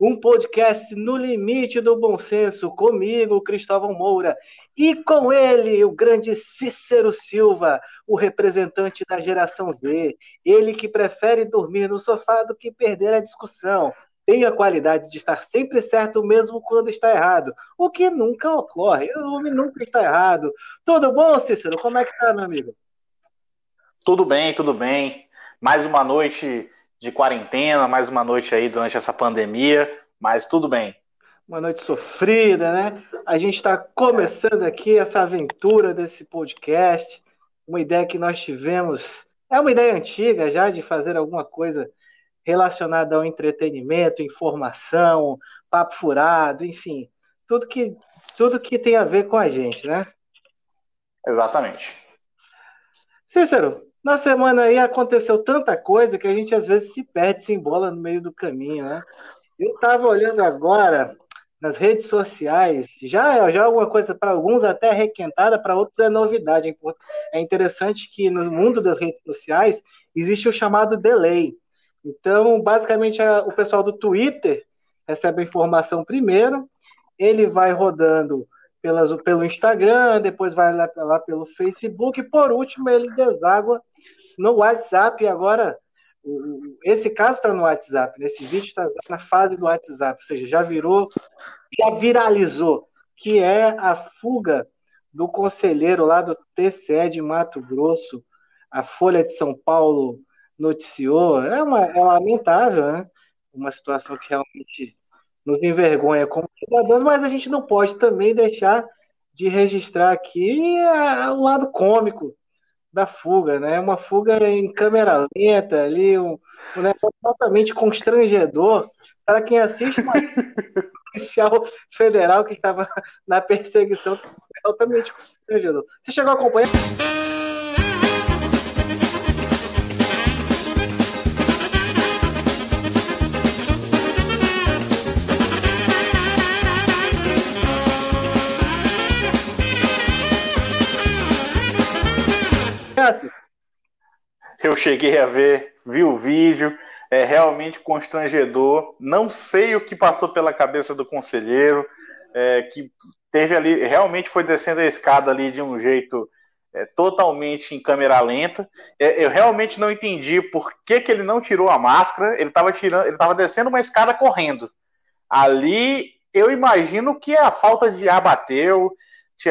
um podcast no limite do bom senso, comigo, Cristóvão Moura, e com ele, o grande Cícero Silva, o representante da geração Z, ele que prefere dormir no sofá do que perder a discussão. Tem a qualidade de estar sempre certo, mesmo quando está errado, o que nunca ocorre, o homem nunca está errado. Tudo bom, Cícero? Como é que tá, meu amigo? Tudo bem, tudo bem. Mais uma noite de quarentena, mais uma noite aí durante essa pandemia, mas tudo bem. Uma noite sofrida, né? A gente está começando aqui essa aventura desse podcast, uma ideia que nós tivemos, é uma ideia antiga já de fazer alguma coisa relacionada ao entretenimento, informação, papo furado, enfim, tudo que tudo que tem a ver com a gente, né? Exatamente. Cícero, na semana aí aconteceu tanta coisa que a gente às vezes se perde, se embola no meio do caminho, né? Eu estava olhando agora nas redes sociais, já já alguma coisa para alguns até requentada, para outros é novidade. É interessante que no mundo das redes sociais existe o chamado delay. Então, basicamente, o pessoal do Twitter recebe a informação primeiro, ele vai rodando pelas, pelo Instagram, depois vai lá, lá pelo Facebook, e por último ele deságua no WhatsApp. Agora, esse caso está no WhatsApp, nesse vídeo está na fase do WhatsApp, ou seja, já virou, já viralizou, que é a fuga do conselheiro lá do TCE de Mato Grosso, a Folha de São Paulo noticiou. É, uma, é lamentável, né? Uma situação que realmente nos envergonha como cidadãos, mas a gente não pode também deixar de registrar aqui o lado cômico da fuga, né? Uma fuga em câmera lenta ali, um, um negócio totalmente constrangedor para quem assiste uma policial federal que estava na perseguição, totalmente constrangedor. Você chegou a acompanhar? Eu cheguei a ver, vi o vídeo, é realmente constrangedor. Não sei o que passou pela cabeça do conselheiro, é, que teve ali, realmente foi descendo a escada ali de um jeito é, totalmente em câmera lenta. É, eu realmente não entendi por que, que ele não tirou a máscara. Ele estava tirando, ele estava descendo uma escada correndo. Ali eu imagino que a falta de ar bateu,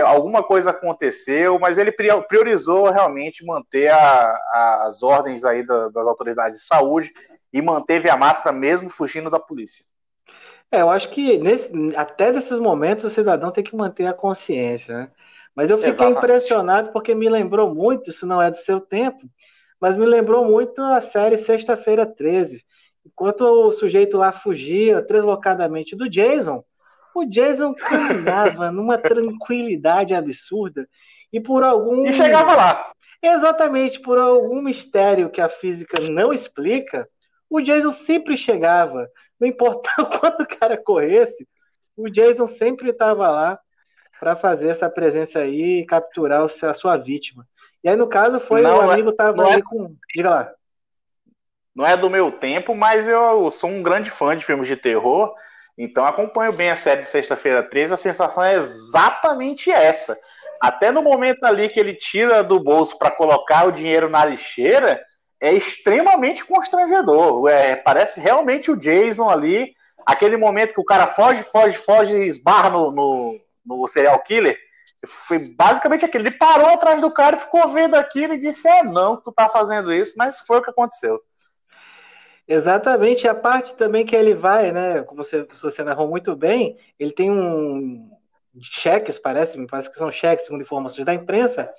alguma coisa aconteceu, mas ele priorizou realmente manter a, a, as ordens aí da, das autoridades de saúde e manteve a máscara mesmo fugindo da polícia. É, eu acho que nesse, até nesses momentos o cidadão tem que manter a consciência, né? Mas eu fiquei Exatamente. impressionado porque me lembrou muito, isso não é do seu tempo, mas me lembrou muito a série Sexta-feira 13. Enquanto o sujeito lá fugia deslocadamente do Jason, o Jason caminhava numa tranquilidade absurda e por algum. E chegava lá. Exatamente, por algum mistério que a física não explica, o Jason sempre chegava. Não importava quanto o cara corresse, o Jason sempre estava lá para fazer essa presença aí e capturar a sua vítima. E aí, no caso, foi não, o é- amigo estava ali é, com. Diga lá. Não é do meu tempo, mas eu sou um grande fã de filmes de terror. Então acompanho bem a série de sexta-feira 13, a sensação é exatamente essa. Até no momento ali que ele tira do bolso para colocar o dinheiro na lixeira, é extremamente constrangedor. É, parece realmente o Jason ali, aquele momento que o cara foge, foge, foge e esbarra no, no, no serial killer. Foi basicamente aquele. Ele parou atrás do cara e ficou vendo aquilo e disse: É, não, tu tá fazendo isso, mas foi o que aconteceu. Exatamente, a parte também que ele vai, né? Como você, você narrou muito bem, ele tem um cheques, parece, me parece que são cheques, segundo informações da imprensa,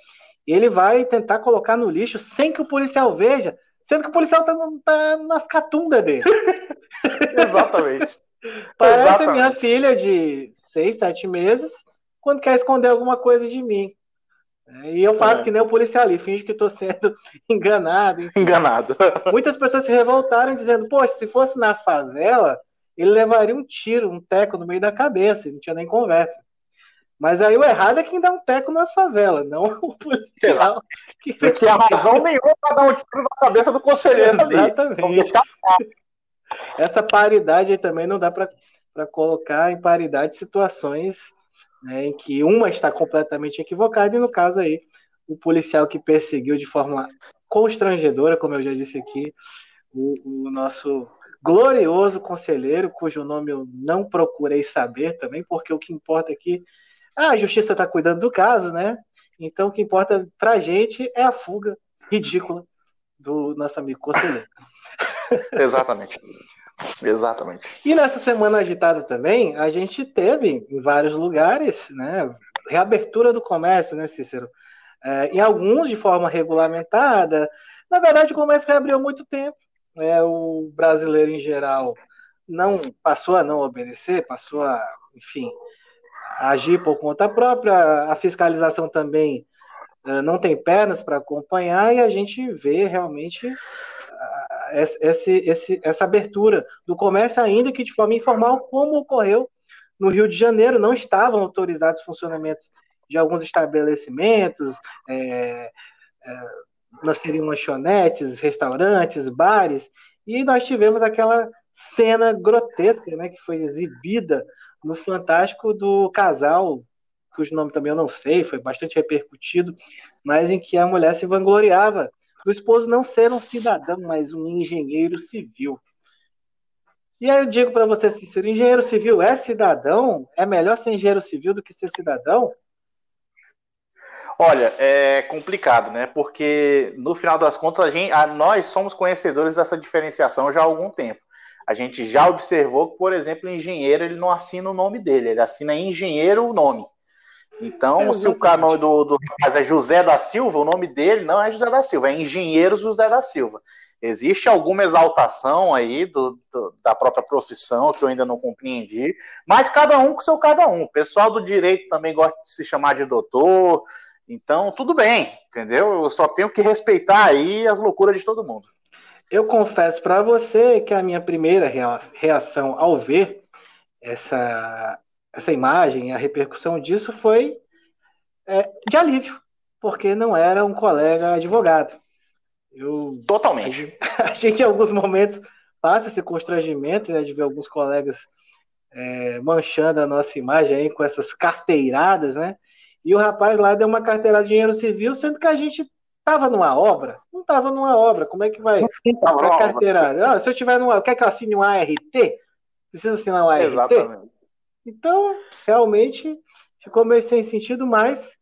e ele vai tentar colocar no lixo sem que o policial veja, sendo que o policial tá, tá nas catundas dele. Exatamente. Parece Exatamente. minha filha de seis, sete meses, quando quer esconder alguma coisa de mim. É, e eu faço é. que nem o policial ali, finge que estou sendo enganado. Enfim. Enganado. Muitas pessoas se revoltaram dizendo, poxa, se fosse na favela, ele levaria um tiro, um teco no meio da cabeça, não tinha nem conversa. Mas aí o errado é quem dá um teco na favela, não o policial. Que... Não tinha razão nenhuma para dar um tiro na cabeça do conselheiro Exatamente. ali. essa paridade aí também não dá para colocar em paridade situações né, em que uma está completamente equivocada, e no caso aí, o policial que perseguiu de forma constrangedora, como eu já disse aqui, o, o nosso glorioso conselheiro, cujo nome eu não procurei saber também, porque o que importa aqui, ah, a justiça está cuidando do caso, né? Então o que importa para a gente é a fuga ridícula do nosso amigo conselheiro. Exatamente. Exatamente. E nessa semana agitada também, a gente teve em vários lugares, né, reabertura do comércio, né, Cícero? É, em alguns de forma regulamentada. Na verdade, o comércio reabriu há muito tempo. Né, o brasileiro em geral não passou a não obedecer, passou a, enfim, a agir por conta própria. A fiscalização também é, não tem pernas para acompanhar e a gente vê realmente esse, esse, essa abertura do comércio, ainda que de forma informal, como ocorreu no Rio de Janeiro, não estavam autorizados funcionamentos de alguns estabelecimentos, é, é, nós teríamos lanchonetes, restaurantes, bares, e nós tivemos aquela cena grotesca né, que foi exibida no Fantástico do casal, cujo nome também eu não sei, foi bastante repercutido, mas em que a mulher se vangloriava do esposo não ser um cidadão, mas um engenheiro civil. E aí eu digo para você, ser engenheiro civil é cidadão? É melhor ser engenheiro civil do que ser cidadão? Olha, é complicado, né? Porque no final das contas, a gente, a, nós somos conhecedores dessa diferenciação já há algum tempo. A gente já observou que, por exemplo, o engenheiro ele não assina o nome dele, ele assina engenheiro o nome. Então, é, se o nome do, do rapaz é José da Silva, o nome dele não é José da Silva, é Engenheiro José da Silva. Existe alguma exaltação aí do, do, da própria profissão que eu ainda não compreendi, mas cada um com seu cada um. O pessoal do direito também gosta de se chamar de doutor, então tudo bem, entendeu? Eu só tenho que respeitar aí as loucuras de todo mundo. Eu confesso para você que a minha primeira reação ao ver essa essa imagem, a repercussão disso foi é, de alívio, porque não era um colega advogado. Eu, Totalmente. A, a gente, em alguns momentos, passa esse constrangimento né, de ver alguns colegas é, manchando a nossa imagem aí com essas carteiradas, né? E o rapaz lá deu uma carteirada de dinheiro civil, sendo que a gente estava numa obra? Não estava numa obra. Como é que vai a carteirada? Ah, se eu tiver numa. Quer que eu assine um ART? Precisa assinar um ART? Exatamente. Então, realmente, ficou meio sem sentido, mas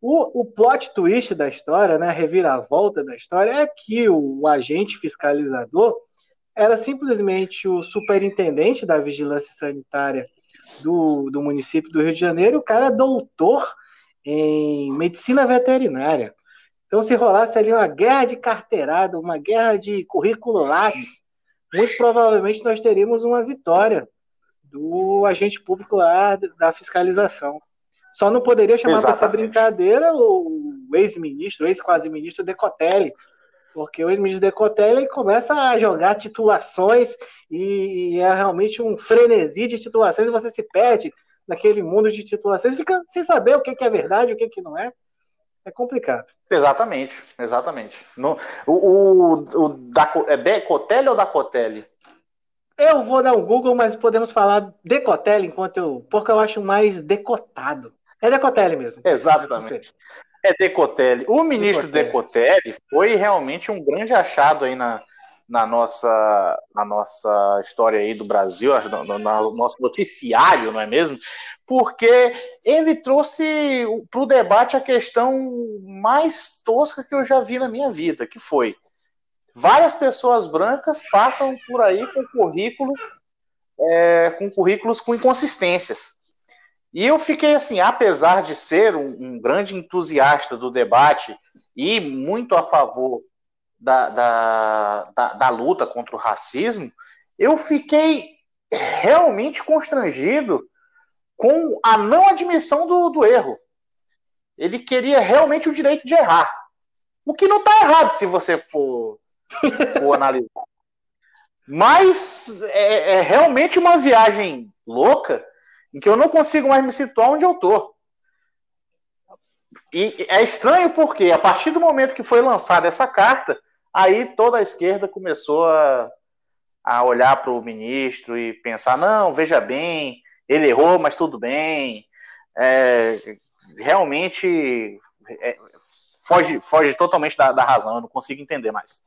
o, o plot twist da história, né, a reviravolta da história, é que o, o agente fiscalizador era simplesmente o superintendente da vigilância sanitária do, do município do Rio de Janeiro, o cara é doutor em medicina veterinária. Então, se rolasse ali uma guerra de carteirada, uma guerra de currículo Lattes, muito provavelmente nós teríamos uma vitória do agente público lá da fiscalização. Só não poderia chamar para essa brincadeira o ex-ministro, ex-quase-ministro Decotelli, porque o ex-ministro Decotelli começa a jogar titulações e é realmente um frenesi de titulações e você se perde naquele mundo de titulações, fica sem saber o que é verdade, o que não é. É complicado. Exatamente, exatamente. No, o, o, o da, é Decotelli ou Dacotelli? Eu vou dar um Google, mas podemos falar Decotelli enquanto eu. Porque eu acho mais decotado. É Decotelli mesmo. Exatamente. É Decotelli. O ministro Decotelli. Decotelli foi realmente um grande achado aí na, na, nossa, na nossa história aí do Brasil, no, no, no nosso noticiário, não é mesmo? Porque ele trouxe para o debate a questão mais tosca que eu já vi na minha vida, que foi Várias pessoas brancas passam por aí com currículo, é, com currículos com inconsistências. E eu fiquei assim, apesar de ser um, um grande entusiasta do debate e muito a favor da, da, da, da luta contra o racismo, eu fiquei realmente constrangido com a não admissão do, do erro. Ele queria realmente o direito de errar. O que não está errado se você for for analisar. Mas é, é, realmente uma viagem louca em que eu não consigo mais me situar onde eu tô. E é estranho porque a partir do momento que foi lançada essa carta, aí toda a esquerda começou a, a olhar para o ministro e pensar, não, veja bem, ele errou, mas tudo bem. É, realmente é, foge, foge totalmente da, da razão, eu não consigo entender mais.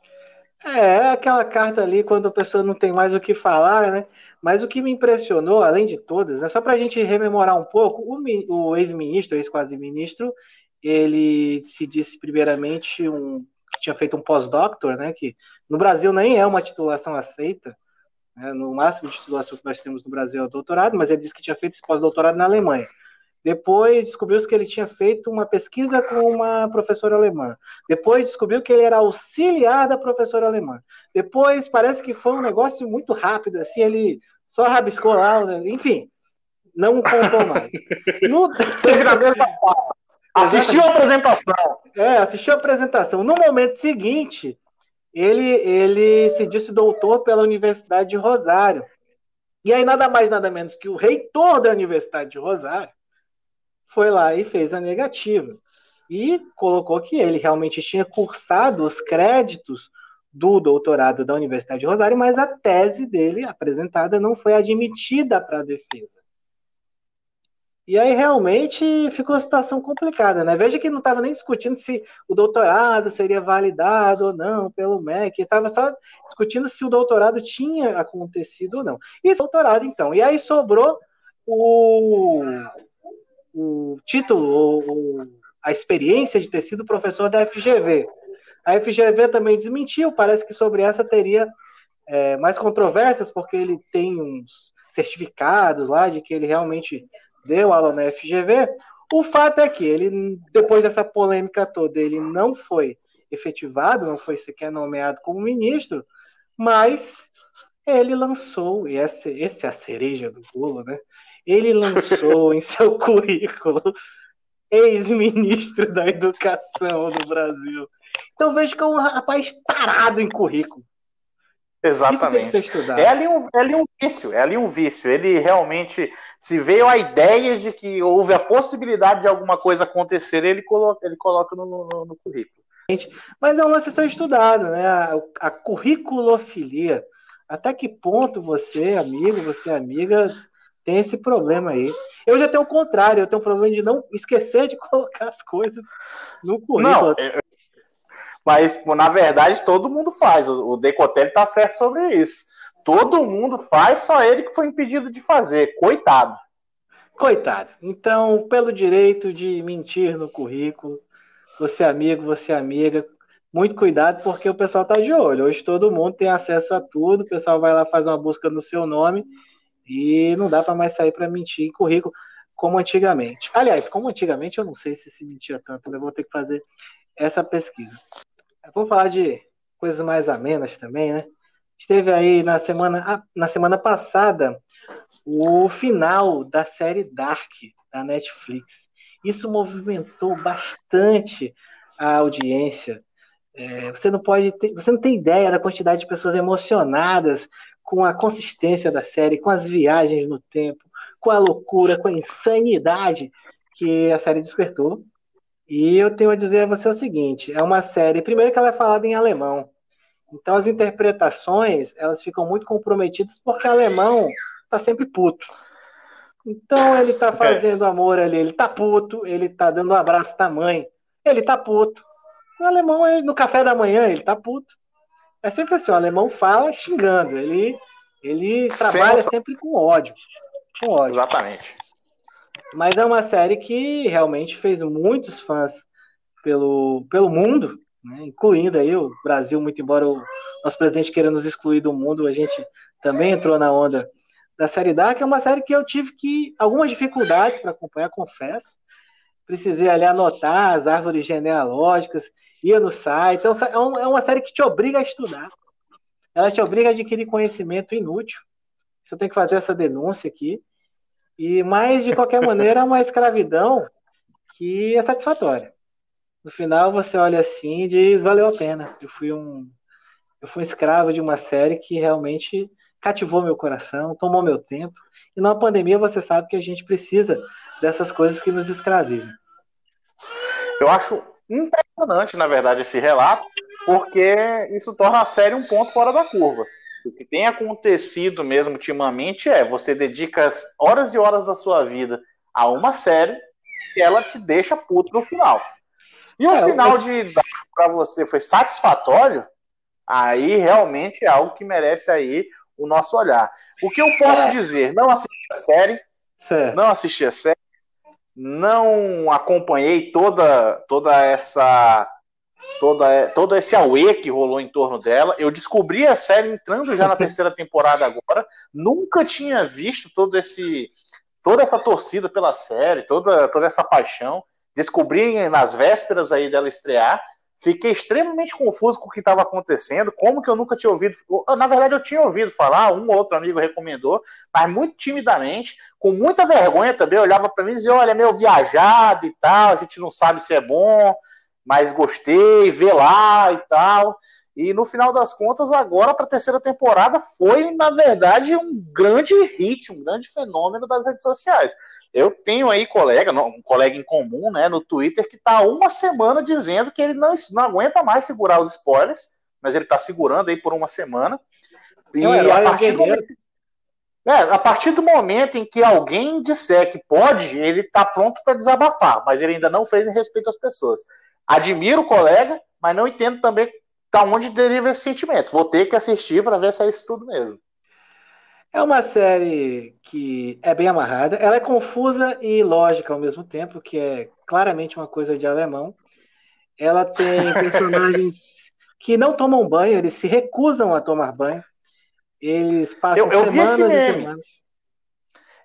É, é, aquela carta ali quando a pessoa não tem mais o que falar, né? Mas o que me impressionou, além de todas, né, só para a gente rememorar um pouco, o, ex-ministro, ex-quase-ministro, ele se disse primeiramente um que tinha feito um pós-doctor, né? Que no Brasil nem é uma titulação aceita, né, no máximo de titulação que nós temos no Brasil é o doutorado, mas ele disse que tinha feito esse pós-doutorado na Alemanha. Depois descobriu-se que ele tinha feito uma pesquisa com uma professora alemã. Depois descobriu que ele era auxiliar da professora alemã. Depois parece que foi um negócio muito rápido, assim, ele só rabiscou lá, né? enfim, não contou mais. No... Assistiu a apresentação. É, assistiu a apresentação. No momento seguinte, ele, ele se disse doutor pela Universidade de Rosário. E aí, nada mais, nada menos que o reitor da Universidade de Rosário foi lá e fez a negativa. E colocou que ele realmente tinha cursado os créditos do doutorado da Universidade de Rosário, mas a tese dele apresentada não foi admitida para a defesa. E aí realmente ficou uma situação complicada, né? Veja que não estava nem discutindo se o doutorado seria validado ou não pelo MEC, estava só discutindo se o doutorado tinha acontecido ou não. E doutorado, então. E aí sobrou o, o título, ou, a experiência de ter sido professor da FGV. A FGV também desmentiu, parece que sobre essa teria é, mais controvérsias, porque ele tem uns certificados lá de que ele realmente deu aula na FGV. O fato é que ele, depois dessa polêmica toda, ele não foi efetivado, não foi sequer nomeado como ministro, mas ele lançou, e essa, essa é a cereja do bolo, né? Ele lançou em seu currículo ex-ministro da Educação do Brasil. Então vejo que é um rapaz tarado em currículo. Exatamente. É ali, um, é ali um vício, é ali um vício. Ele realmente, se veio a ideia de que houve a possibilidade de alguma coisa acontecer, ele coloca, ele coloca no, no, no currículo. Mas é uma sessão estudada, né? A, a curriculofilia. Até que ponto você, amigo, você, amiga, tem esse problema aí. Eu já tenho o contrário, eu tenho o problema de não esquecer de colocar as coisas no currículo. Não, é, mas, na verdade, todo mundo faz. O, Decotelli está certo sobre isso. Todo mundo faz, só ele que foi impedido de fazer. Coitado. Coitado. Então, pelo direito de mentir no currículo, você é amigo, você é amiga, muito cuidado porque o pessoal está de olho. Hoje todo mundo tem acesso a tudo, o pessoal vai lá faz uma busca no seu nome e não dá para mais sair para mentir em currículo como antigamente. Aliás, como antigamente, eu não sei se se mentia tanto, vou ter que fazer essa pesquisa. Vamos falar de coisas mais amenas também, né? Esteve aí na semana, ah, na semana passada o final da série Dark da Netflix. Isso movimentou bastante a audiência. É, você não pode ter, você não tem ideia da quantidade de pessoas emocionadas com a consistência da série, com as viagens no tempo, com a loucura, com a insanidade que a série despertou. E eu tenho a dizer a você o seguinte: é uma série, primeiro que ela é falada em alemão. Então as interpretações, elas ficam muito comprometidas porque o alemão tá sempre puto. Então ele tá fazendo amor ali, ele tá puto, ele tá dando um abraço da mãe, ele tá puto. O alemão, ele, no café da manhã, ele tá puto. É sempre assim, o alemão fala xingando, ele, ele trabalha sempre com ódio. Com ódio. Exatamente. Mas é uma série que realmente fez muitos fãs pelo, pelo mundo, né? incluindo aí o Brasil, muito embora o nosso presidente queira nos excluir do mundo, a gente também entrou na onda da série Dark. É uma série que eu tive que algumas dificuldades para acompanhar, confesso. Precisei ali anotar as árvores genealógicas, ia no site. Então, é, é uma série que te obriga a estudar. Ela te obriga a adquirir conhecimento inútil. Você tem que fazer essa denúncia aqui. E mas de qualquer maneira é uma escravidão que é satisfatória. No final você olha assim e diz valeu a pena. Eu fui um eu fui um escravo de uma série que realmente cativou meu coração, tomou meu tempo. E na pandemia você sabe que a gente precisa dessas coisas que nos escravizam. Eu acho impressionante, na verdade, esse relato, porque isso torna a série um ponto fora da curva. O que tem acontecido mesmo ultimamente é você dedica horas e horas da sua vida a uma série e ela te deixa puto no final. Se o é, final de para você foi satisfatório, aí realmente é algo que merece aí o nosso olhar. O que eu posso é. dizer? Não assisti a série, certo. não assisti a série, não acompanhei toda toda essa toda todo esse auê que rolou em torno dela. Eu descobri a série entrando já na terceira temporada agora. Nunca tinha visto todo esse toda essa torcida pela série, toda toda essa paixão. Descobri nas vésperas aí dela estrear Fiquei extremamente confuso com o que estava acontecendo, como que eu nunca tinha ouvido. Na verdade, eu tinha ouvido falar, um ou outro amigo recomendou, mas muito timidamente, com muita vergonha também. Olhava para mim e dizia: olha, meio viajado e tal, a gente não sabe se é bom, mas gostei, vê lá e tal. E no final das contas, agora para a terceira temporada, foi, na verdade, um grande hit, um grande fenômeno das redes sociais. Eu tenho aí colega, um colega em comum, né, no Twitter, que está uma semana dizendo que ele não, não aguenta mais segurar os spoilers, mas ele está segurando aí por uma semana. E é a partir, do momento, é, a partir do momento em que alguém disser que pode, ele está pronto para desabafar, mas ele ainda não fez em respeito às pessoas. Admiro o colega, mas não entendo também da onde deriva esse sentimento. Vou ter que assistir para ver se é isso tudo mesmo. É uma série que é bem amarrada, ela é confusa e lógica ao mesmo tempo, que é claramente uma coisa de alemão. Ela tem personagens que não tomam banho, eles se recusam a tomar banho. Eles passam eu, eu semanas e semanas.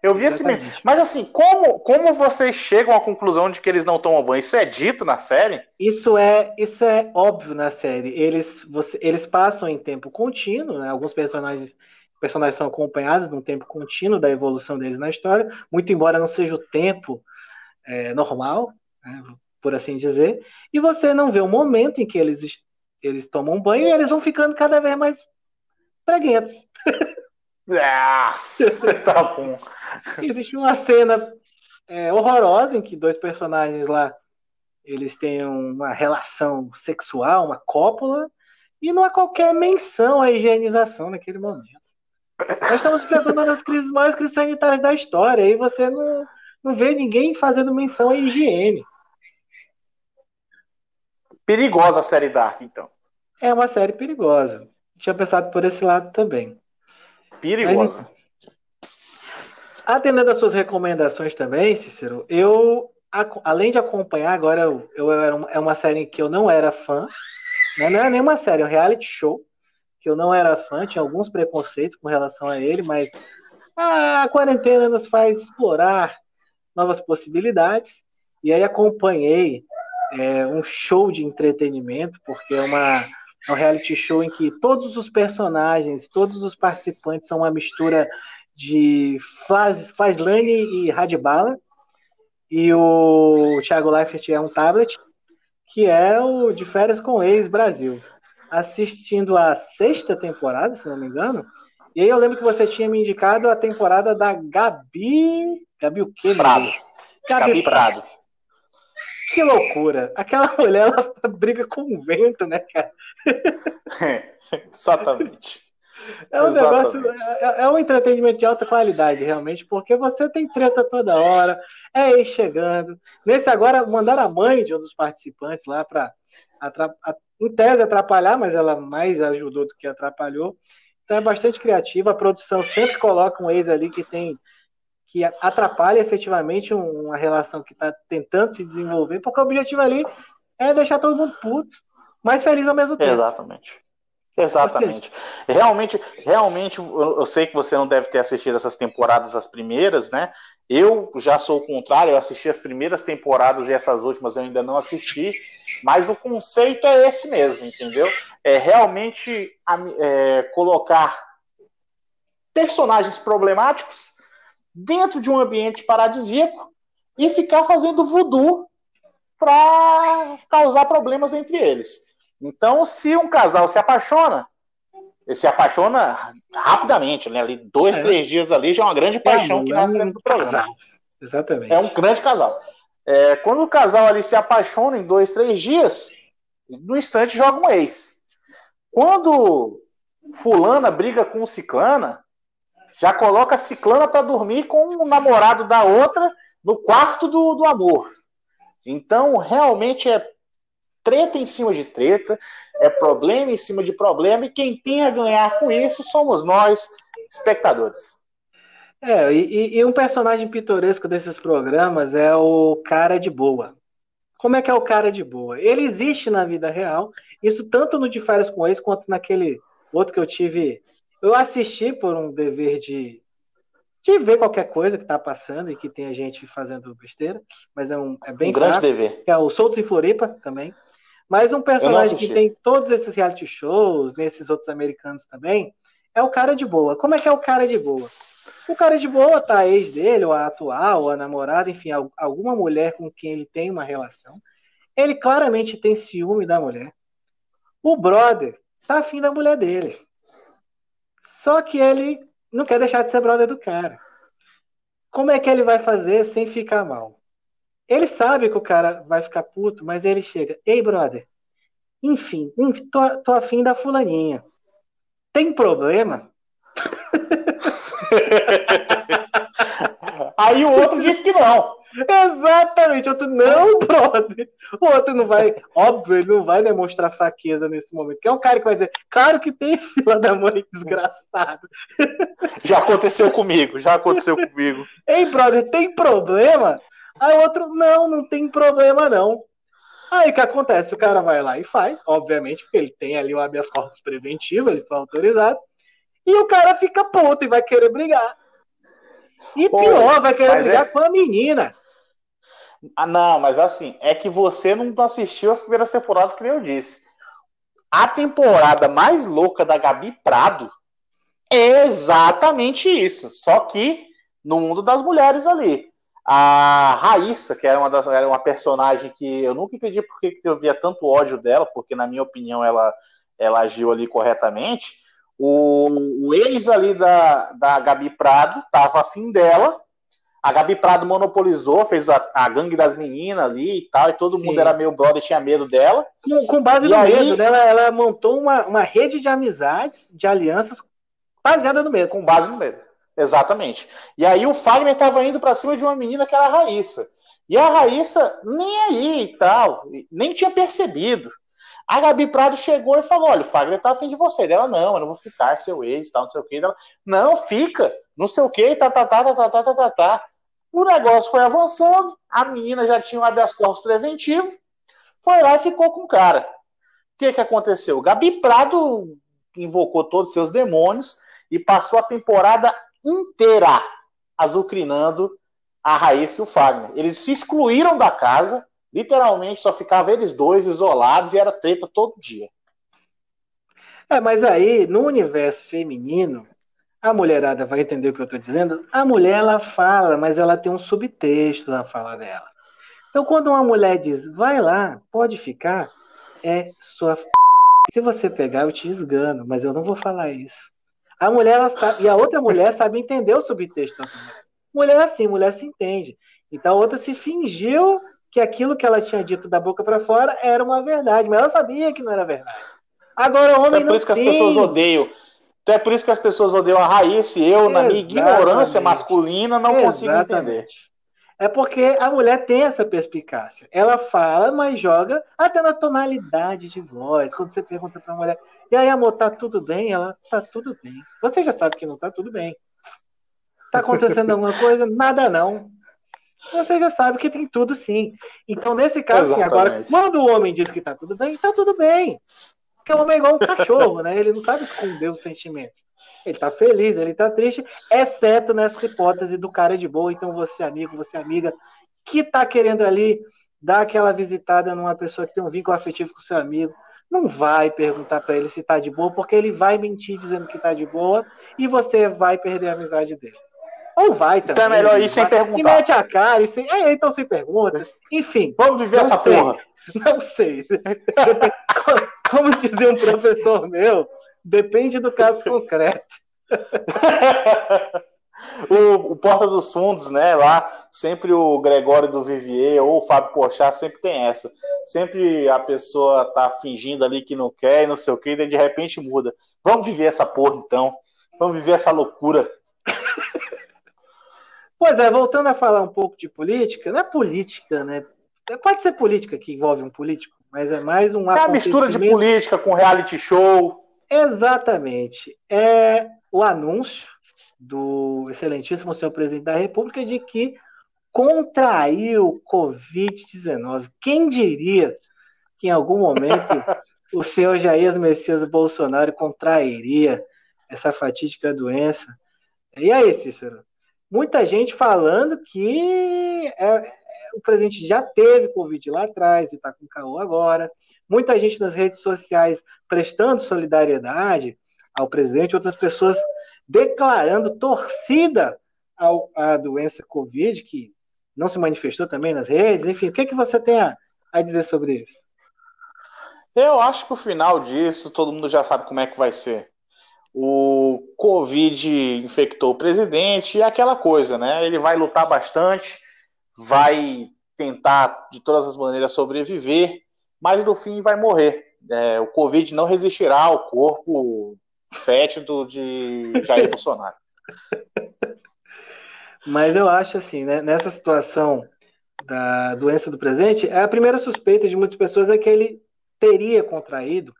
Eu vi esse meme. Mas assim, como, como vocês chegam à conclusão de que eles não tomam banho? Isso é dito na série? Isso é, isso é óbvio na série. Eles, você, eles passam em tempo contínuo, né? Alguns personagens personagens são acompanhados num tempo contínuo da evolução deles na história, muito embora não seja o tempo é, normal, né, por assim dizer, e você não vê o momento em que eles, eles tomam banho e eles vão ficando cada vez mais preguentos. tá bom. Existe uma cena é, horrorosa em que dois personagens lá eles têm uma relação sexual, uma cópula, e não há qualquer menção à higienização naquele momento. Nós estamos enfrentando uma das crises, maiores crises sanitárias da história, e você não, não vê ninguém fazendo menção à higiene. Perigosa a série Dark, então. É uma série perigosa. Tinha pensado por esse lado também. Perigosa. Mas, atendendo às suas recomendações também, Cícero, eu, além de acompanhar, agora eu, eu era uma, é uma série que eu não era fã, né? não era nenhuma série, é um reality show que eu não era fã, tinha alguns preconceitos com relação a ele, mas a quarentena nos faz explorar novas possibilidades. E aí acompanhei é, um show de entretenimento, porque é, uma, é um reality show em que todos os personagens, todos os participantes são uma mistura de Faz, Fazlane e Radbala. E o Thiago Leifert é um tablet, que é o de férias com ex-Brasil assistindo a sexta temporada, se não me engano. E aí eu lembro que você tinha me indicado a temporada da Gabi. Gabi o quê? Prado. Gabi, Gabi Prado. Prado. Que loucura. Aquela mulher, ela briga com o vento, né, cara? É, exatamente. É um Exatamente. negócio, é, é, um entretenimento de alta qualidade, realmente, porque você tem treta toda hora, é aí chegando. Nesse agora, mandaram a mãe de um dos participantes lá para em tese atrapalhar, mas ela mais ajudou do que atrapalhou. Então é bastante criativa. A produção sempre coloca um ex ali que tem que atrapalha efetivamente uma relação que está tentando se desenvolver, porque o objetivo ali é deixar todo mundo puto, mas feliz ao mesmo tempo. Exatamente. Exatamente. Realmente, realmente, eu sei que você não deve ter assistido essas temporadas, as primeiras, né? Eu já sou o contrário, eu assisti as primeiras temporadas e essas últimas eu ainda não assisti. Mas o conceito é esse mesmo, entendeu? É realmente é, colocar personagens problemáticos dentro de um ambiente paradisíaco e ficar fazendo voodoo para causar problemas entre eles. Então, se um casal se apaixona, ele se apaixona rapidamente, né? Ali, dois, é. três dias ali já é uma grande paixão é, que nasce dentro do programa. Exatamente. É um grande casal. É, quando o casal ali se apaixona em dois, três dias, no instante joga um ex. Quando fulana briga com ciclana, já coloca a ciclana para dormir com o namorado da outra no quarto do, do amor. Então, realmente é treta em cima de treta, é problema em cima de problema, e quem tem a ganhar com isso somos nós, espectadores. É, e, e um personagem pitoresco desses programas é o cara de boa. Como é que é o cara de boa? Ele existe na vida real, isso tanto no De Férias com Ex, quanto naquele outro que eu tive. Eu assisti por um dever de, de ver qualquer coisa que tá passando e que tem a gente fazendo besteira, mas é, um, é bem um grande dever. Que é o Soltos em Floripa também. Mas um personagem que tem todos esses reality shows, nesses outros americanos também, é o cara de boa. Como é que é o cara de boa? O cara de boa tá a ex dele, ou a atual, ou a namorada, enfim, alguma mulher com quem ele tem uma relação. Ele claramente tem ciúme da mulher. O brother tá afim da mulher dele. Só que ele não quer deixar de ser brother do cara. Como é que ele vai fazer sem ficar mal? Ele sabe que o cara vai ficar puto, mas ele chega, ei, brother, enfim, tô, tô afim da fulaninha. Tem problema? Aí o outro disse que não. Exatamente, outro não, brother. O outro não vai, óbvio, ele não vai demonstrar fraqueza nesse momento. Que é um cara que vai dizer, claro que tem fila da mãe desgraçado. Já aconteceu comigo, já aconteceu comigo. Ei, brother, tem problema? Aí o outro, não, não tem problema não. Aí o que acontece? O cara vai lá e faz, obviamente, porque ele tem ali o habeas corpus preventivo, ele foi autorizado. E o cara fica puto e vai querer brigar. E pior, vai querer brigar é... com a menina. Ah, não, mas assim, é que você não assistiu as primeiras temporadas que eu disse. A temporada mais louca da Gabi Prado é exatamente isso. Só que no mundo das mulheres ali. A Raíssa, que era uma, das, era uma personagem que eu nunca entendi por que eu via tanto ódio dela, porque na minha opinião ela, ela agiu ali corretamente. O, o ex ali da, da Gabi Prado tava afim dela. A Gabi Prado monopolizou, fez a, a gangue das meninas ali e tal, e todo Sim. mundo era meio brother tinha medo dela. Com, com base e no aí, medo dela, ela montou uma, uma rede de amizades, de alianças, baseada no medo. Com base no medo. Exatamente. E aí o Fagner estava indo para cima de uma menina que era a Raíssa. E a Raíssa nem aí e tal, nem tinha percebido. A Gabi Prado chegou e falou: olha, o Fagner tá afim de você. Dela, não, eu não vou ficar, seu ex, tal, não sei o que. Dela, não, fica, não sei o que, tá, tá, tá, tá, tá, tá, tá, tá, tá. O negócio foi avançando, a menina já tinha um habeas corpus preventivo, foi lá e ficou com o cara. O que que aconteceu? Gabi Prado invocou todos os seus demônios e passou a temporada inteira azucrinando a Raíssa e o Fagner. Eles se excluíram da casa, Literalmente só ficava eles dois isolados e era treta todo dia. É, mas aí, no universo feminino, a mulherada vai entender o que eu estou dizendo. A mulher, ela fala, mas ela tem um subtexto na fala dela. Então, quando uma mulher diz, vai lá, pode ficar, é sua f... Se você pegar, eu te esgano, mas eu não vou falar isso. A mulher, ela sabe, e a outra mulher sabe entender o subtexto da mulher. Mulher assim, mulher se entende. Então a outra se fingiu que aquilo que ela tinha dito da boca para fora era uma verdade, mas ela sabia que não era verdade. Agora o homem então é por isso que as pessoas odeiam. Então é por isso que as pessoas odeiam a Raíssa e eu, Exatamente. na minha ignorância masculina, não Exatamente. consigo entender. É porque a mulher tem essa perspicácia. Ela fala, mas joga até na tonalidade de voz. Quando você pergunta para a mulher, e aí, amor, tá tudo bem? Ela, tá tudo bem. Você já sabe que não tá tudo bem. Tá acontecendo alguma coisa? Nada não você já sabe que tem tudo sim. Então, nesse caso, assim, agora, quando o homem diz que tá tudo bem, tá tudo bem. Porque o homem é igual um cachorro, né? Ele não sabe esconder os sentimentos. Ele tá feliz, ele tá triste, exceto nessa hipótese do cara de boa. Então, você, amigo, você, amiga, que tá querendo ali dar aquela visitada numa pessoa que tem um vínculo afetivo com seu amigo, não vai perguntar para ele se tá de boa, porque ele vai mentir dizendo que tá de boa e você vai perder a amizade dele. Ou vai também. Então é melhor ir sem perguntar. E mete a cara, e sem... é, então sem pergunta. Enfim. Vamos viver essa sei. porra. Não sei. Como dizia um professor meu, depende do caso concreto. o, o, Porta dos Fundos, né? Lá, sempre o Gregório do Vivier ou o Fábio Pochá sempre tem essa. Sempre a pessoa tá fingindo ali que não quer e não sei o que, e de repente muda. Vamos viver essa porra então. Vamos viver essa loucura. Pois é, voltando a falar um pouco de política, não é política, né? Pode ser política que envolve um político, mas é mais um É a mistura de política com reality show. Exatamente. É o anúncio do excelentíssimo senhor presidente da República de que contraiu Covid-19. Quem diria que em algum momento o senhor Jair Messias Bolsonaro contrairia essa fatídica doença? E aí, Cícero? Muita gente falando que é, é, o presidente já teve Covid lá atrás e está com caô agora. Muita gente nas redes sociais prestando solidariedade ao presidente, outras pessoas declarando torcida ao, à doença Covid, que não se manifestou também nas redes. Enfim, o que, é que você tem a, a dizer sobre isso? Eu acho que o final disso todo mundo já sabe como é que vai ser. O Covid infectou o presidente e aquela coisa, né? Ele vai lutar bastante, vai tentar de todas as maneiras sobreviver, mas no fim vai morrer. É, o Covid não resistirá ao corpo fétido de Jair Bolsonaro. Mas eu acho assim, né, nessa situação da doença do presente, a primeira suspeita de muitas pessoas é que ele teria contraído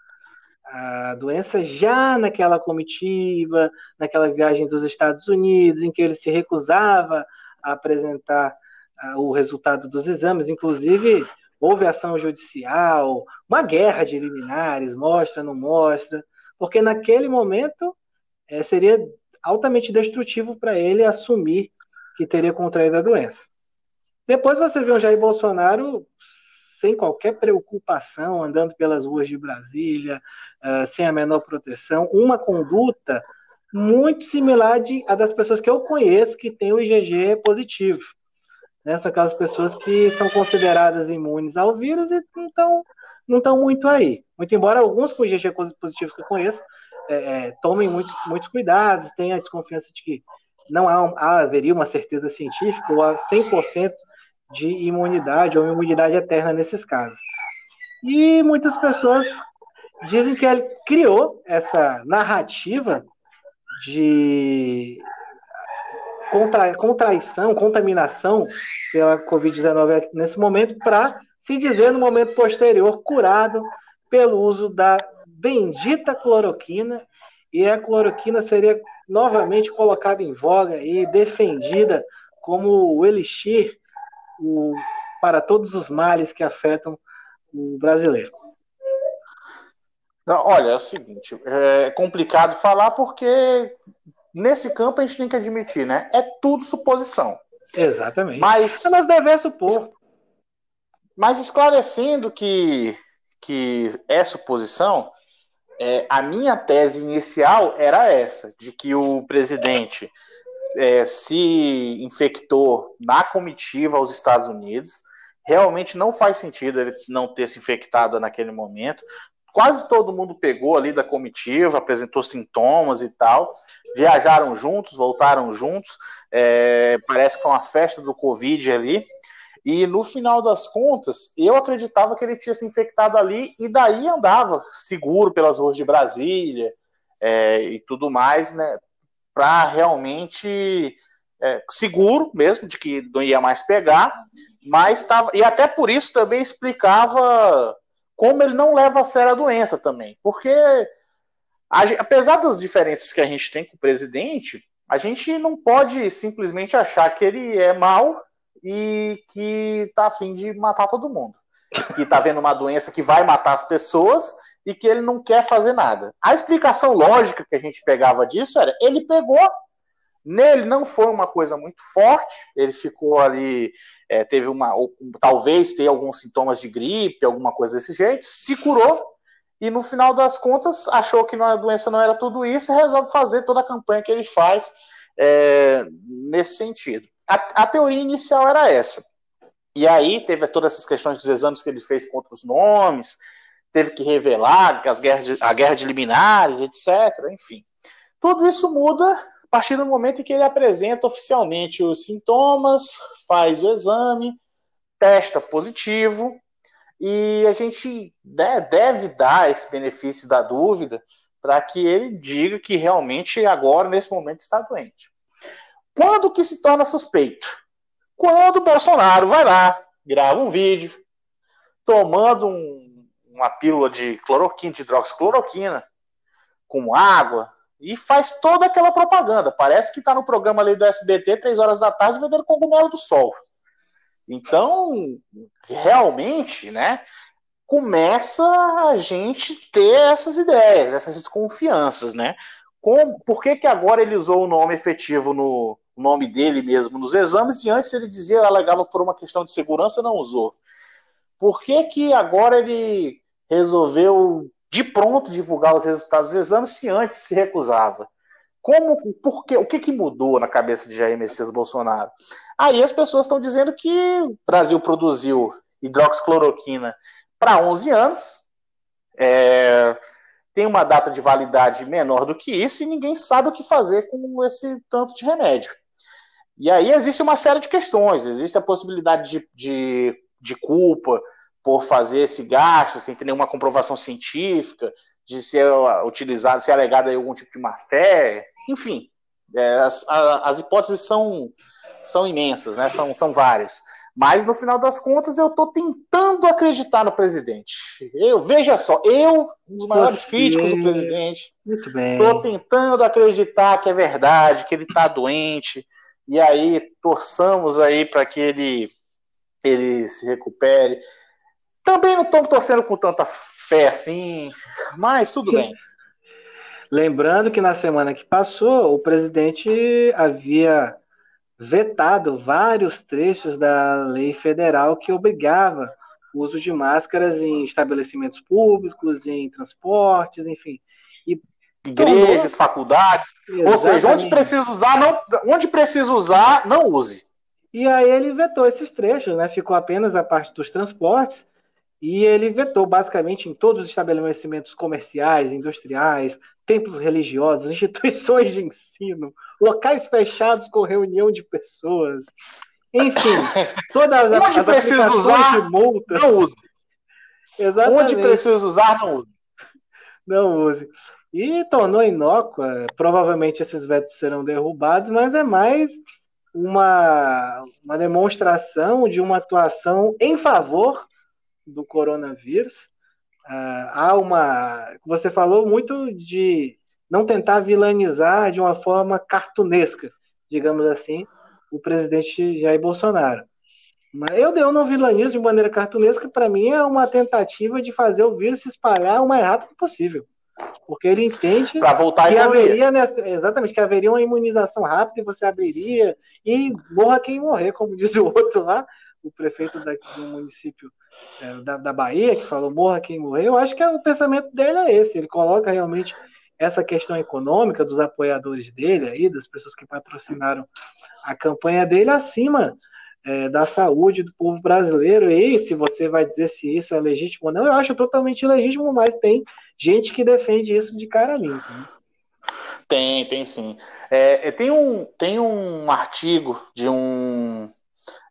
a doença já naquela comitiva, naquela viagem dos Estados Unidos, em que ele se recusava a apresentar o resultado dos exames, inclusive houve ação judicial, uma guerra de liminares, mostra, não mostra, porque naquele momento é, seria altamente destrutivo para ele assumir que teria contraído a doença. Depois você vê o Jair Bolsonaro sem qualquer preocupação, andando pelas ruas de Brasília, uh, sem a menor proteção, uma conduta muito similar de, a das pessoas que eu conheço que têm o IgG positivo. Né? São aquelas pessoas que são consideradas imunes ao vírus e não estão não estão muito aí. Muito embora alguns IgG positivos que eu conheço é, é, tomem muito, muitos cuidados, tenham a desconfiança de que não há, haveria uma certeza científica ou há 100% de imunidade ou imunidade eterna nesses casos. E muitas pessoas dizem que ele criou essa narrativa de contra, contraição, contaminação pela Covid-19 nesse momento para se dizer no momento posterior curado pelo uso da bendita cloroquina e a cloroquina seria novamente colocada em voga e defendida como o elixir o, para todos os males que afetam o brasileiro. Olha, é o seguinte, é complicado falar porque nesse campo a gente tem que admitir, né? É tudo suposição. Exatamente. Mas nós devemos supor. Mas esclarecendo que, que é suposição, é, a minha tese inicial era essa, de que o presidente é, se infectou na comitiva aos Estados Unidos. Realmente não faz sentido ele não ter se infectado naquele momento. Quase todo mundo pegou ali da comitiva, apresentou sintomas e tal. Viajaram juntos, voltaram juntos. É, parece que foi uma festa do Covid ali. E no final das contas, eu acreditava que ele tinha se infectado ali e daí andava seguro pelas ruas de Brasília é, e tudo mais, né? Para realmente é, seguro mesmo de que não ia mais pegar, mas estava. E até por isso também explicava como ele não leva a sério a doença também. Porque, apesar das diferenças que a gente tem com o presidente, a gente não pode simplesmente achar que ele é mal e que está afim de matar todo mundo. Que está vendo uma doença que vai matar as pessoas e que ele não quer fazer nada. A explicação lógica que a gente pegava disso era: ele pegou, nele não foi uma coisa muito forte, ele ficou ali é, teve uma, ou, talvez tenha alguns sintomas de gripe, alguma coisa desse jeito, se curou e no final das contas achou que a doença não era tudo isso e resolve fazer toda a campanha que ele faz é, nesse sentido. A, a, teoria inicial era essa. E aí teve todas essas questões dos exames que ele fez com outros nomes, teve que revelar as guerras de, a guerra de liminares, etc. Enfim. Tudo isso muda a partir do momento em que ele apresenta oficialmente os sintomas, faz o exame, testa positivo, e a gente deve dar esse benefício da dúvida para que ele diga que realmente agora, nesse momento, está doente. Quando que se torna suspeito? Quando o Bolsonaro vai lá, grava um vídeo, tomando um, uma pílula de cloroquina, de hidroxicloroquina, com água, e faz toda aquela propaganda. Parece que está no programa ali do SBT, três horas da tarde, vendendo cogumelo do sol. Então, realmente, né, começa a gente ter essas ideias, essas desconfianças, né? Por que, que agora ele usou o nome efetivo no nome dele mesmo nos exames e antes ele dizia, alegava por uma questão de segurança, não usou? Por que, que agora ele resolveu de pronto divulgar os resultados dos exames se antes se recusava? Como, por quê? O que, que mudou na cabeça de Jair Messias Bolsonaro? Aí as pessoas estão dizendo que o Brasil produziu hidroxicloroquina para 11 anos, é, tem uma data de validade menor do que isso e ninguém sabe o que fazer com esse tanto de remédio. E aí existe uma série de questões, existe a possibilidade de, de, de culpa, por fazer esse gasto sem ter nenhuma comprovação científica, de ser utilizado, ser alegado algum tipo de má fé, enfim, é, as, as, hipóteses são, são imensas, né? são, são várias. Mas no final das contas eu estou tentando acreditar no presidente. Eu veja só, eu um dos maiores Você... críticos do presidente. Muito bem. Estou tentando acreditar que é verdade, que ele está doente. E aí torçamos aí para que ele ele se recupere. Também não estão torcendo com tanta fé assim, mas tudo bem. Lembrando que na semana que passou, o presidente havia vetado vários trechos da lei federal que obrigava o uso de máscaras em estabelecimentos públicos, em transportes, enfim. E Igrejas, tomou... faculdades. Exatamente. Ou seja, onde precisa usar, não, onde precisa usar, não use. E aí ele vetou esses trechos, né? Ficou apenas a parte dos transportes e ele vetou basicamente em todos os estabelecimentos comerciais, industriais, templos religiosos, instituições de ensino, locais fechados com reunião de pessoas. Enfim, todas as, Onde as precisa usar, de multas. Não use. Exatamente. Onde precisa usar, não use. Não use. E tornou inócua. Provavelmente esses vetos serão derrubados, mas é mais uma, uma demonstração de uma atuação em favor do coronavírus. Uh, há uma. Você falou muito de não tentar vilanizar de uma forma cartunesca, digamos assim, o presidente Jair Bolsonaro. Mas eu, eu não vilanizo de maneira cartunesca, para mim é uma tentativa de fazer o vírus se espalhar o mais rápido possível. Porque ele entende que haveria nessa, exatamente que haveria uma imunização rápida e você abriria e morra quem morrer, como diz o outro lá, o prefeito daqui do município da, da Bahia, que falou morra quem morreu, eu acho que é, o pensamento dele é esse. Ele coloca realmente essa questão econômica dos apoiadores dele aí, das pessoas que patrocinaram a campanha dele acima é, da saúde do povo brasileiro. E se você vai dizer se isso é legítimo ou não, eu acho totalmente ilegítimo, mas tem gente que defende isso de cara limpa. Né? Tem, tem sim. É, tem, um, tem um artigo de um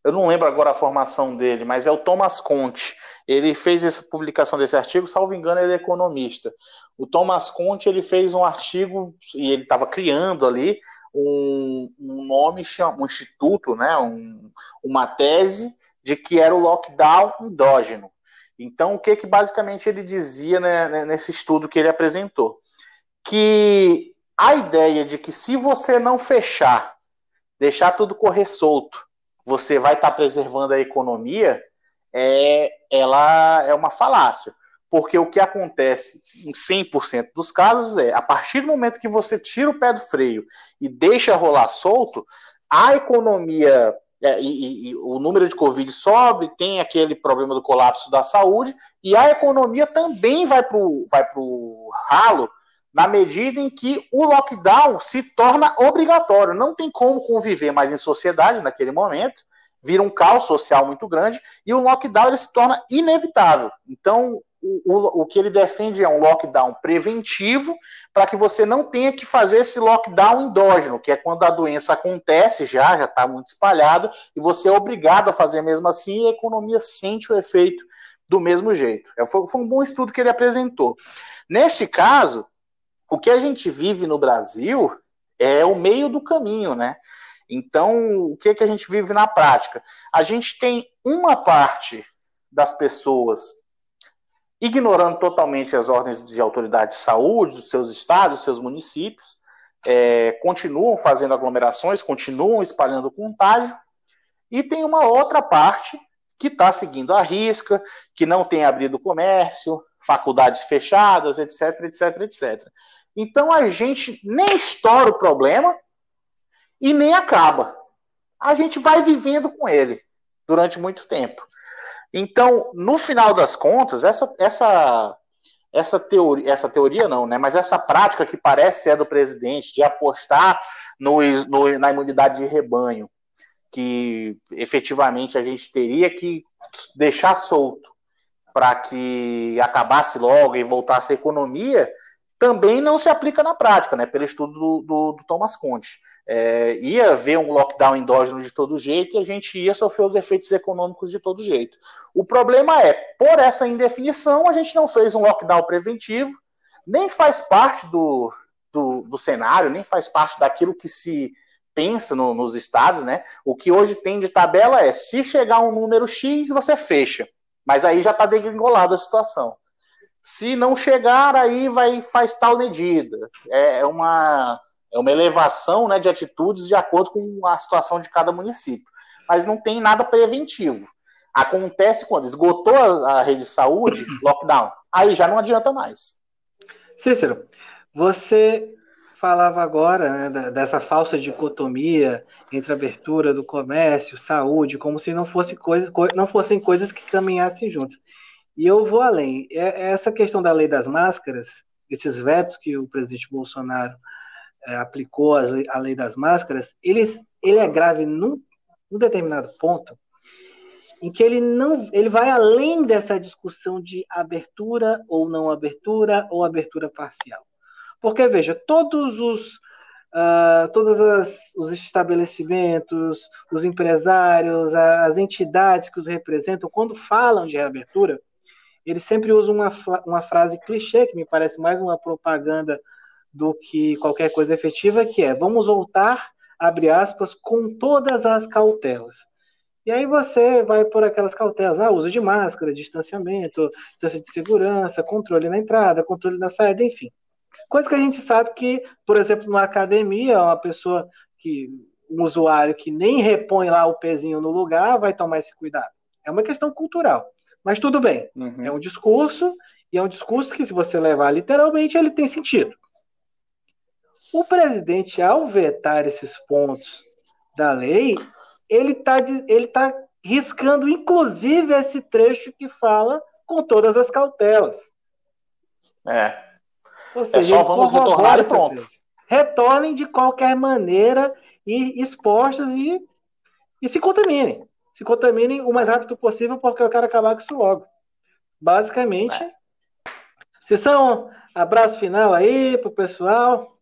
eu não lembro agora a formação dele, mas é o Thomas Conte. Ele fez essa publicação desse artigo, salvo engano, ele é economista. O Thomas Conte ele fez um artigo e ele estava criando ali um, um, nome, um instituto, né, um, uma tese de que era o lockdown endógeno. Então, o que, que basicamente ele dizia né, né nesse estudo que ele apresentou? Que a ideia de que se você não fechar, deixar tudo correr solto, você vai estar tá preservando a economia, é, ela é uma falácia. Porque o que acontece em 100% dos casos é, a partir do momento que você tira o pé do freio e deixa rolar solto, a economia é, e, e, o número de Covid sobe, tem aquele problema do colapso da saúde, e a economia também vai para o vai ralo na medida em que o lockdown se torna obrigatório. Não tem como conviver mais em sociedade naquele momento, vira um caos social muito grande e o lockdown ele se torna inevitável. Então, o, o, o que ele defende é um lockdown preventivo para que você não tenha que fazer esse lockdown endógeno, que é quando a doença acontece já, já está muito espalhado, e você é obrigado a fazer mesmo assim e a economia sente o efeito do mesmo jeito. É, foi, foi um bom estudo que ele apresentou. Nesse caso, o que a gente vive no Brasil é o meio do caminho, né? Então, o que, que a gente vive na prática? A gente tem uma parte das pessoas ignorando totalmente as ordens de autoridade de saúde dos seus estados, dos seus municípios, é, continuam fazendo aglomerações, continuam espalhando contágio, e tem uma outra parte que está seguindo a risca, que não tem abrido comércio, faculdades fechadas, etc, etc, etc. Então a gente nem estoura o problema e nem acaba. A gente vai vivendo com ele durante muito tempo. Então, no final das contas, essa, essa, essa, teoria, essa teoria não, né? Mas essa prática que parece ser do presidente de apostar no, no, na imunidade de rebanho, que efetivamente a gente teria que deixar solto para que acabasse logo e voltasse a economia, também não se aplica na prática, né? Pelo estudo do, do, do Thomas Conte. É, ia haver um lockdown endógeno de todo jeito e a gente ia sofrer os efeitos econômicos de todo jeito. O problema é, por essa indefinição, a gente não fez um lockdown preventivo, nem faz parte do, do, do cenário, nem faz parte daquilo que se pensa no, nos estados, né? O que hoje tem de tabela é se chegar um número X, você fecha. Mas aí já está degringolada a situação. Se não chegar, aí vai faz tal medida. É, é uma, é uma elevação né, de atitudes de acordo com a situação de cada município. Mas não tem nada preventivo. Acontece quando esgotou a, a rede de saúde, lockdown. Aí já não adianta mais. Cícero, você falava agora né, dessa falsa dicotomia entre abertura do comércio, saúde, como se não, fosse coisa, não fossem coisas que caminhassem juntas. E eu vou além. É, é essa questão da lei das máscaras, esses vetos que o presidente Bolsonaro é, aplicou à lei, das máscaras, ele, ele é grave num, num determinado ponto em que ele não ele vai além dessa discussão de abertura ou não abertura ou abertura parcial. Porque, veja, todos os, uh, todos as, os estabelecimentos, os empresários, as entidades que os representam, quando falam de reabertura, eles sempre usam uma, uma frase clichê, que me parece mais uma propaganda do que qualquer coisa efetiva, que é vamos voltar, abre aspas, com todas as cautelas. E aí você vai por aquelas cautelas, ah, uso de máscara, distanciamento, distância de segurança, controle na entrada, controle na saída, enfim. Coisa que a gente sabe que, por exemplo, numa academia, uma pessoa que, um usuário que nem repõe lá o pezinho no lugar, vai tomar esse cuidado. É uma questão cultural. Mas tudo bem. Uhum. É um discurso, e é um discurso que, se você levar literalmente, ele tem sentido. O presidente, ao vetar esses pontos da lei, ele está ele tá riscando, inclusive, esse trecho que fala com todas as cautelas. É. É seja, é só vamos retornar e pronto. Retornem de qualquer maneira e expostos e, e se contaminem. Se contaminem o mais rápido possível, porque eu quero acabar com isso logo. Basicamente. É. Se são abraço final aí pro pessoal.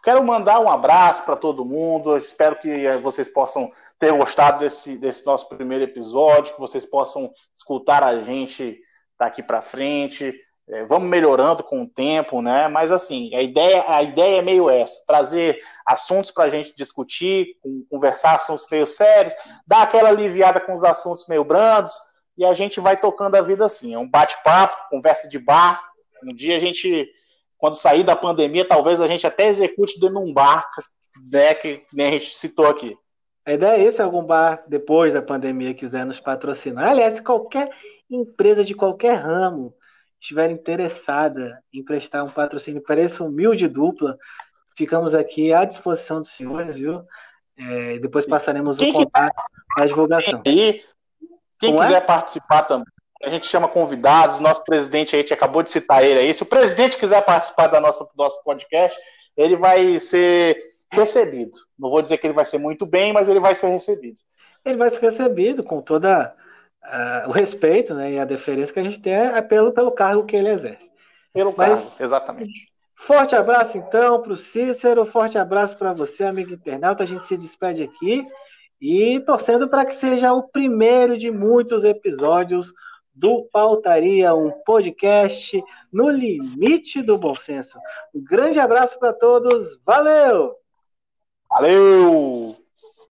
Quero mandar um abraço para todo mundo. Eu espero que vocês possam ter gostado desse, desse nosso primeiro episódio, que vocês possam escutar a gente daqui para frente. É, vamos melhorando com o tempo, né? Mas assim, a ideia, a ideia é meio essa: trazer assuntos para a gente discutir, conversar assuntos meio sérios, dar aquela aliviada com os assuntos meio brandos, e a gente vai tocando a vida assim. É um bate-papo, conversa de bar. Um dia a gente, quando sair da pandemia, talvez a gente até execute dentro de um bar, né? Que nem a gente citou aqui. A ideia é isso, algum bar depois da pandemia quiser nos patrocinar. Aliás, qualquer empresa de qualquer ramo estiver interessada em prestar um patrocínio para esse humilde dupla, ficamos aqui à disposição dos senhores, viu? É, depois passaremos quem o contato na divulgação. E quem Como é? quiser é? participar também, a gente chama convidados, nosso presidente aí, a gente acabou de citar ele aí. Se o presidente quiser participar da nossa, do nosso podcast, ele vai ser recebido. Não vou dizer que ele vai ser muito bem, mas ele vai ser recebido. Ele vai ser recebido com toda uh, o respeito né, e a deferência que a gente tem é pelo, pelo cargo que ele exerce. Pelo Mas, cargo, exatamente. Forte abraço, então, para o Cícero, forte abraço para você, amigo internauta. A gente se despede aqui e torcendo para que seja o primeiro de muitos episódios do Pautaria, um podcast no limite do bom senso. Um grande abraço para todos, valeu! Valeu!